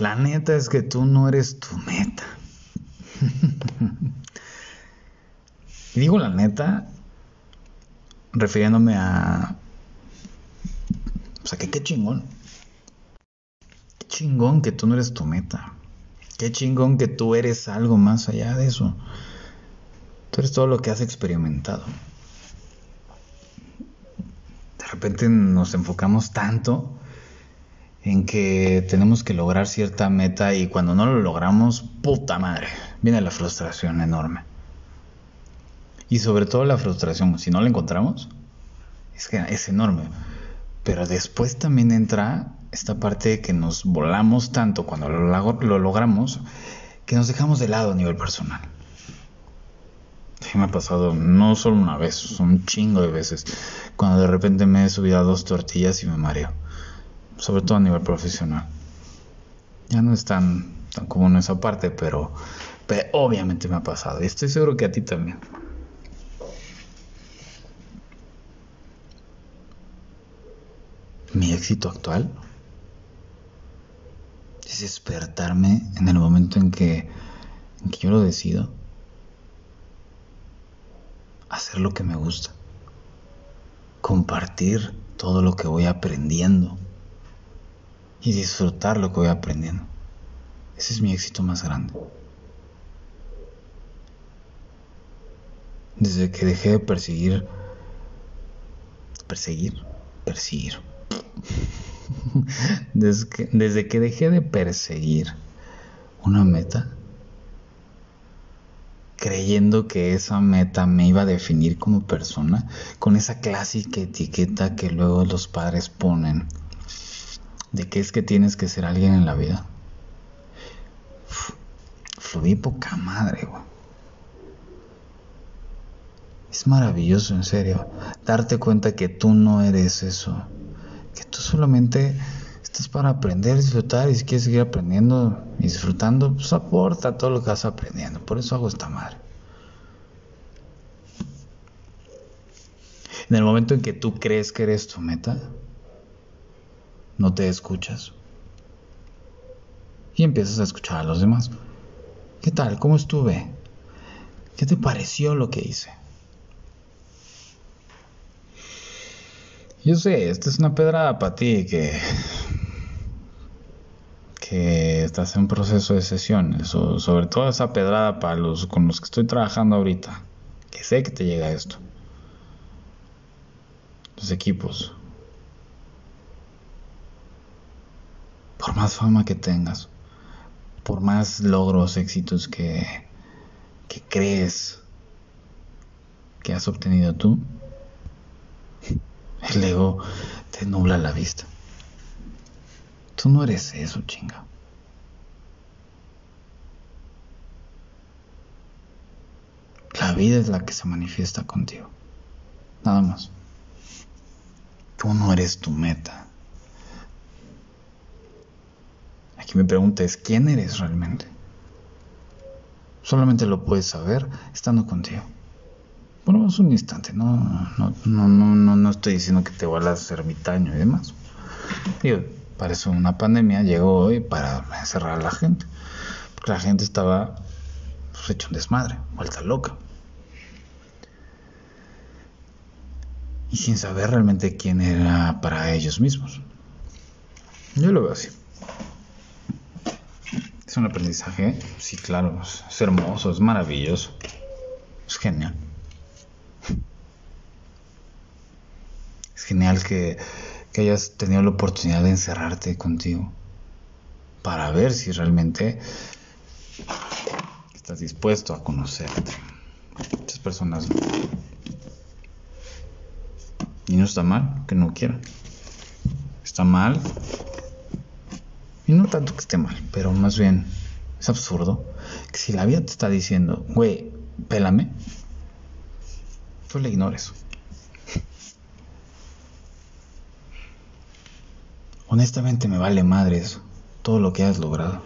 La neta es que tú no eres tu meta. digo la neta, refiriéndome a... O sea, que qué chingón. Qué chingón que tú no eres tu meta. Qué chingón que tú eres algo más allá de eso. Tú eres todo lo que has experimentado. De repente nos enfocamos tanto en que tenemos que lograr cierta meta y cuando no lo logramos, puta madre, viene la frustración enorme. Y sobre todo la frustración, si no la encontramos, es que es enorme. Pero después también entra esta parte que nos volamos tanto cuando lo, lo logramos que nos dejamos de lado a nivel personal. Sí, me ha pasado no solo una vez, un chingo de veces. Cuando de repente me he subido a dos tortillas y me mareo sobre todo a nivel profesional. Ya no es tan, tan común esa parte, pero, pero obviamente me ha pasado y estoy seguro que a ti también. Mi éxito actual es despertarme en el momento en que, en que yo lo decido. Hacer lo que me gusta. Compartir todo lo que voy aprendiendo y disfrutar lo que voy aprendiendo. Ese es mi éxito más grande. Desde que dejé de perseguir, perseguir, perseguir. Desde que, desde que dejé de perseguir una meta, creyendo que esa meta me iba a definir como persona, con esa clásica etiqueta que luego los padres ponen de qué es que tienes que ser alguien en la vida. Fluí poca madre. Es maravilloso, en serio, darte cuenta que tú no eres eso. Que tú solamente estás para aprender, disfrutar y si quieres seguir aprendiendo y disfrutando, pues aporta todo lo que vas aprendiendo. Por eso hago esta madre. En el momento en que tú crees que eres tu meta, no te escuchas. Y empiezas a escuchar a los demás. ¿Qué tal? ¿Cómo estuve? ¿Qué te pareció lo que hice? Yo sé, esta es una pedrada para ti que que estás en proceso de sesiones o sobre todo esa pedrada para los con los que estoy trabajando ahorita, que sé que te llega esto. Los equipos, por más fama que tengas, por más logros, éxitos que, que crees que has obtenido tú, el ego te nubla la vista. Tú no eres eso, chinga. La vida es la que se manifiesta contigo. Nada más. Tú no eres tu meta. Aquí me pregunta ¿quién eres realmente? Solamente lo puedes saber estando contigo. Es un instante, no, no, no, no, no estoy diciendo que te vuelvas ermitaño y demás. Digo, para eso una pandemia llegó hoy para encerrar a la gente. Porque la gente estaba pues, hecho un desmadre, vuelta loca. Y sin saber realmente quién era para ellos mismos. Yo lo veo así. Es un aprendizaje, sí, claro, es hermoso, es maravilloso, es genial. Es genial que, que hayas tenido la oportunidad de encerrarte contigo para ver si realmente estás dispuesto a conocerte. Muchas personas y no está mal que no quieran. Está mal y no tanto que esté mal, pero más bien es absurdo que si la vida te está diciendo, güey, pélame, tú le ignores. Honestamente me vale madres todo lo que has logrado.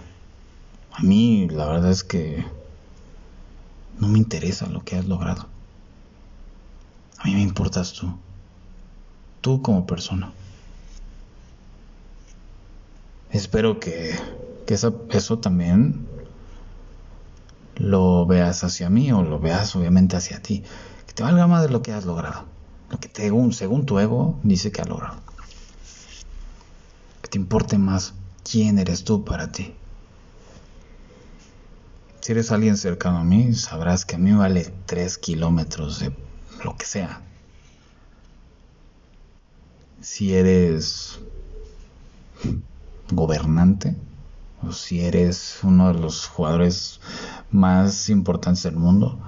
A mí la verdad es que no me interesa lo que has logrado. A mí me importas tú. Tú como persona. Espero que que eso, eso también lo veas hacia mí o lo veas obviamente hacia ti. Que te valga más de lo que has logrado. Lo que según tu ego dice que ha logrado. Que te importe más quién eres tú para ti. Si eres alguien cercano a mí, sabrás que a mí vale 3 kilómetros de lo que sea. Si eres gobernante, o si eres uno de los jugadores más importantes del mundo,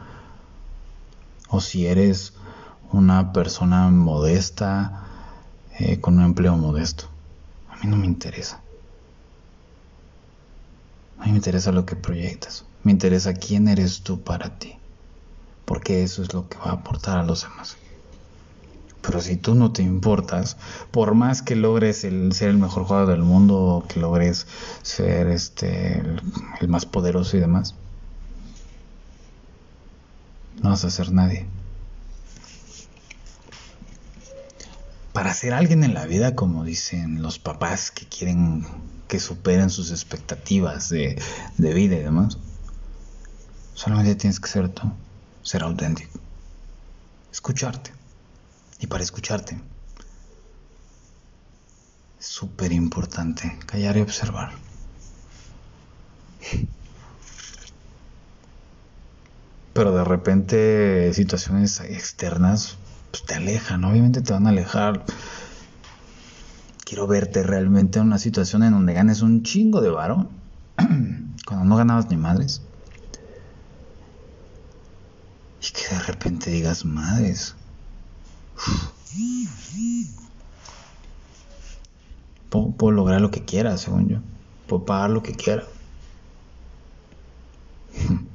o si eres una persona modesta eh, con un empleo modesto. A mí no me interesa. A mí me interesa lo que proyectas. Me interesa quién eres tú para ti. Porque eso es lo que va a aportar a los demás. Pero si tú no te importas, por más que logres el, ser el mejor jugador del mundo, que logres ser este el, más poderoso y demás, no vas a ser nadie. Para ser alguien en la vida, como dicen los papás que quieren que superen sus expectativas de, de vida y demás, solamente tienes que ser tú, ser auténtico, escucharte. Y para escucharte, es súper importante callar y observar. Pero de repente situaciones externas pues, te alejan, obviamente te van a alejar. Quiero verte realmente en una situación en donde ganes un chingo de varo, cuando no ganabas ni madres. Y que de repente digas, madres, Puedo, lograr lo que quiera, según yo. Puedo pagar lo que quiera.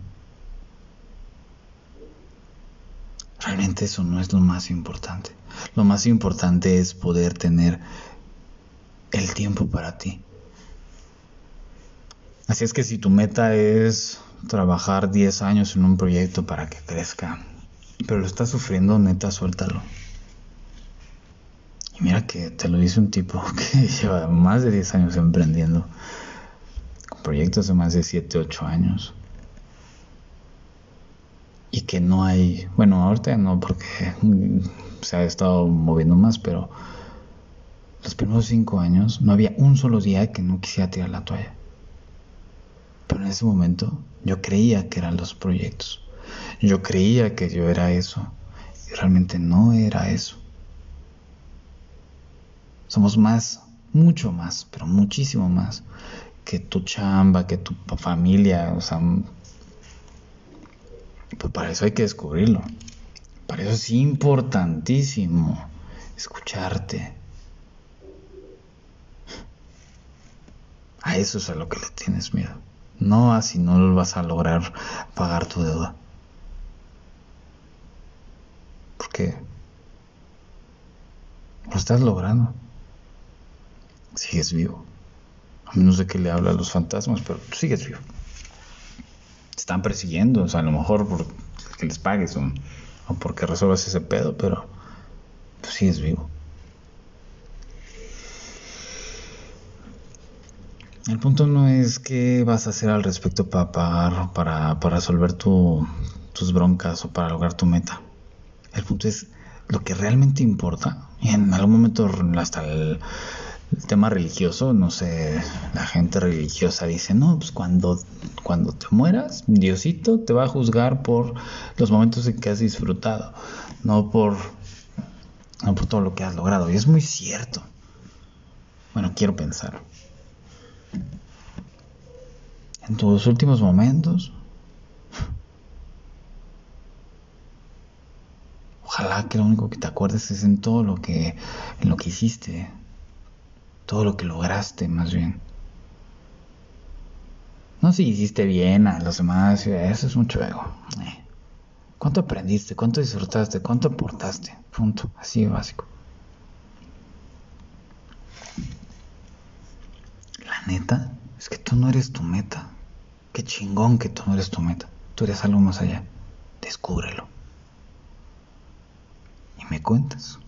Realmente eso no es lo más importante. Lo más importante es poder tener el tiempo para ti. Así es que si tu meta es trabajar 10 años en un proyecto para que crezca, pero lo estás sufriendo, neta, suéltalo. Mira que te lo dice un tipo que lleva más de 10 años emprendiendo, con proyectos de más de 7, 8 años. Y que no hay, bueno, ahorita no porque se ha estado moviendo más, pero los primeros 5 años no había un solo día que no quisiera tirar la toalla. Pero en ese momento yo creía que eran los proyectos. Yo creía que yo era eso. Y realmente no era eso. Somos más, mucho más, pero muchísimo más que tu chamba, que tu familia, o sea, pues para eso hay que descubrirlo. Para eso es importantísimo escucharte. A eso es a lo que le tienes miedo. No a si no vas a lograr pagar tu deuda. Porque lo estás logrando sigues vivo. A menos de que le habla a los fantasmas, pero sigues vivo. Te están persiguiendo, o sea, a lo mejor por que les pagues o, porque resuelvas ese pedo, pero tú sigues vivo. El punto no es qué vas a hacer al respecto para pagar, para, para resolver tus broncas o para lograr tu meta. El punto es lo que realmente importa. Y en algún momento hasta el, el tema religioso, no sé, la gente religiosa dice, no, pues cuando, cuando te mueras, Diosito te va a juzgar por los momentos en que has disfrutado, no por, no por todo lo que has logrado. Y es muy cierto. Bueno, quiero pensar. En tus últimos momentos, ojalá que lo único que te acuerdes es en todo lo que, lo que hiciste todo lo que lograste más bien. No si hiciste bien a los demás, eso es mucho ego. Eh. ¿Cuánto aprendiste? ¿Cuánto disfrutaste? ¿Cuánto aportaste? Punto, así de básico. La neta es que tú no eres tu meta. Qué chingón que tú no eres tu meta. Tú eres algo más allá. Descúbrelo. Y me cuentas.